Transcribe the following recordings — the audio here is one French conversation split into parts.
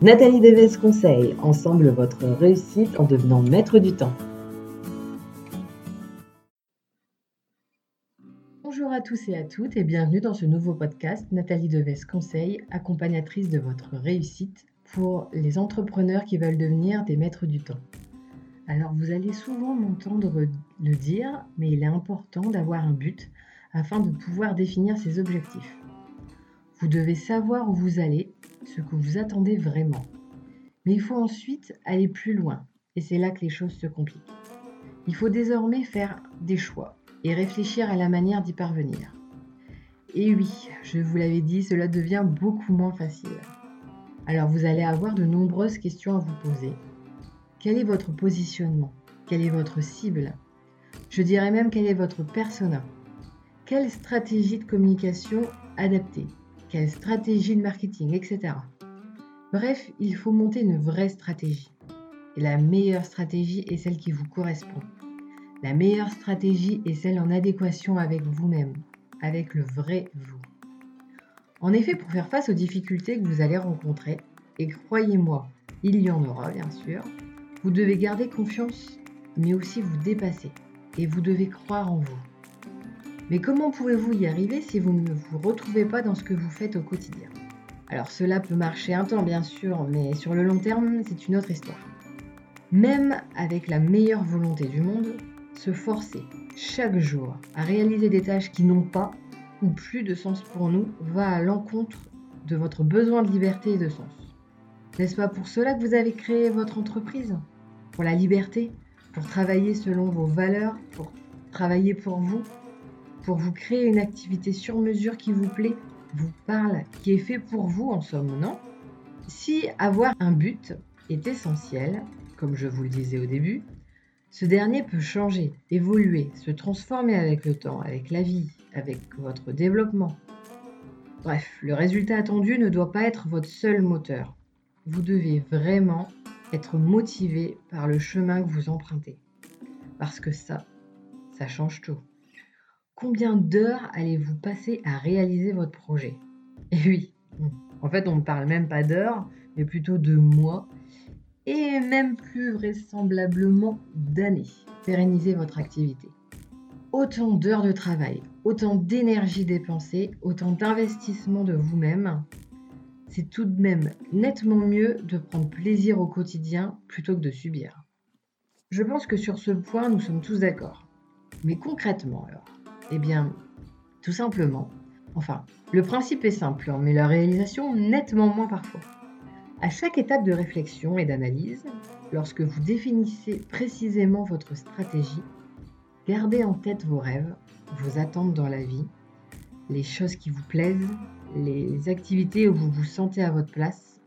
Nathalie Deves conseille, ensemble votre réussite en devenant maître du temps. Bonjour à tous et à toutes et bienvenue dans ce nouveau podcast Nathalie Deves conseille, accompagnatrice de votre réussite pour les entrepreneurs qui veulent devenir des maîtres du temps. Alors vous allez souvent m'entendre le dire, mais il est important d'avoir un but afin de pouvoir définir ses objectifs. Vous devez savoir où vous allez ce que vous attendez vraiment. Mais il faut ensuite aller plus loin, et c'est là que les choses se compliquent. Il faut désormais faire des choix et réfléchir à la manière d'y parvenir. Et oui, je vous l'avais dit, cela devient beaucoup moins facile. Alors vous allez avoir de nombreuses questions à vous poser. Quel est votre positionnement? Quelle est votre cible? Je dirais même quel est votre persona? Quelle stratégie de communication adapter Quelle stratégie de marketing, etc. Bref, il faut monter une vraie stratégie. Et la meilleure stratégie est celle qui vous correspond. La meilleure stratégie est celle en adéquation avec vous-même, avec le vrai vous. En effet, pour faire face aux difficultés que vous allez rencontrer, et croyez-moi, il y en aura bien sûr, vous devez garder confiance, mais aussi vous dépasser, et vous devez croire en vous. Mais comment pouvez-vous y arriver si vous ne vous retrouvez pas dans ce que vous faites au quotidien? Alors cela peut marcher un temps bien sûr, mais sur le long terme, c'est une autre histoire. Même avec la meilleure volonté du monde, se forcer chaque jour à réaliser des tâches qui n'ont pas ou plus de sens pour nous va à l'encontre de votre besoin de liberté et de sens. N'est-ce pas pour cela que vous avez créé votre entreprise? Pour la liberté? Pour travailler selon vos valeurs? Pour travailler pour vous? Pour vous créer une activité sur mesure qui vous plaît vous parle, qui est fait pour vous en somme, non? Si avoir un but est essentiel, comme je vous le disais au début, ce dernier peut changer, évoluer, se transformer avec le temps, avec la vie, avec votre développement. Bref, le résultat attendu ne doit pas être votre seul moteur. Vous devez vraiment être motivé par le chemin que vous empruntez. Parce que ça, ça change tout. Combien d'heures allez-vous passer à réaliser votre projet? Et oui, en fait, on ne parle même pas d'heures, mais plutôt de mois, et même plus vraisemblablement d'années. Pérenniser votre activité. Autant d'heures de travail, autant d'énergie dépensée, autant d'investissement de vous-même, c'est tout de même nettement mieux de prendre plaisir au quotidien plutôt que de subir. Je pense que sur ce point, nous sommes tous d'accord. Mais concrètement alors, eh bien, tout simplement. Enfin, le principe est simple, hein, mais la réalisation nettement moins parfois. À chaque étape de réflexion et d'analyse, lorsque vous définissez précisément votre stratégie, gardez en tête vos rêves, vos attentes dans la vie, les choses qui vous plaisent, les activités où vous vous sentez à votre place,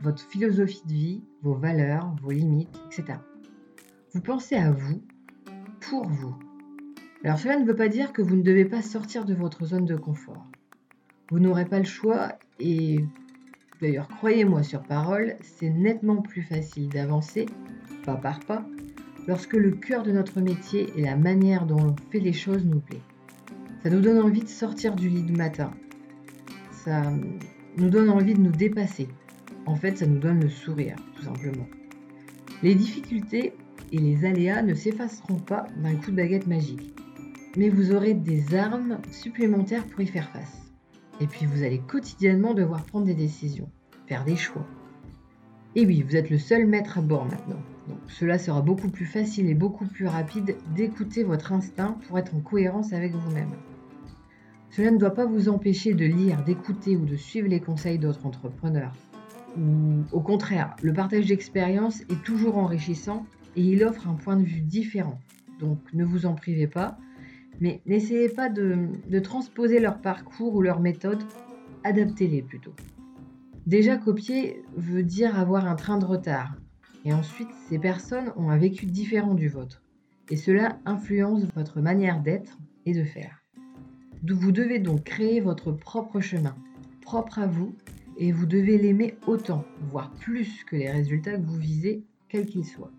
votre philosophie de vie, vos valeurs, vos limites, etc. Vous pensez à vous, pour vous, alors cela ne veut pas dire que vous ne devez pas sortir de votre zone de confort. Vous n'aurez pas le choix et d'ailleurs croyez-moi sur parole, c'est nettement plus facile d'avancer, pas par pas, lorsque le cœur de notre métier et la manière dont on fait les choses nous plaît. Ça nous donne envie de sortir du lit du matin. Ça nous donne envie de nous dépasser. En fait, ça nous donne le sourire, tout simplement. Les difficultés et les aléas ne s'effaceront pas d'un coup de baguette magique mais vous aurez des armes supplémentaires pour y faire face. Et puis vous allez quotidiennement devoir prendre des décisions, faire des choix. Et oui, vous êtes le seul maître à bord maintenant. Donc cela sera beaucoup plus facile et beaucoup plus rapide d'écouter votre instinct pour être en cohérence avec vous-même. Cela ne doit pas vous empêcher de lire, d'écouter ou de suivre les conseils d'autres entrepreneurs. Ou au contraire, le partage d'expérience est toujours enrichissant et il offre un point de vue différent. Donc ne vous en privez pas, mais n'essayez pas de, transposer leur parcours ou leur méthode, adaptez-les plutôt. Déjà copier veut dire avoir un train de retard. Et ensuite, ces personnes ont un vécu différent du vôtre. Et cela influence votre manière d'être et de faire. Vous devez donc créer votre propre chemin, propre à vous, et vous devez l'aimer autant, voire plus que les résultats que vous visez, quels qu'ils soient.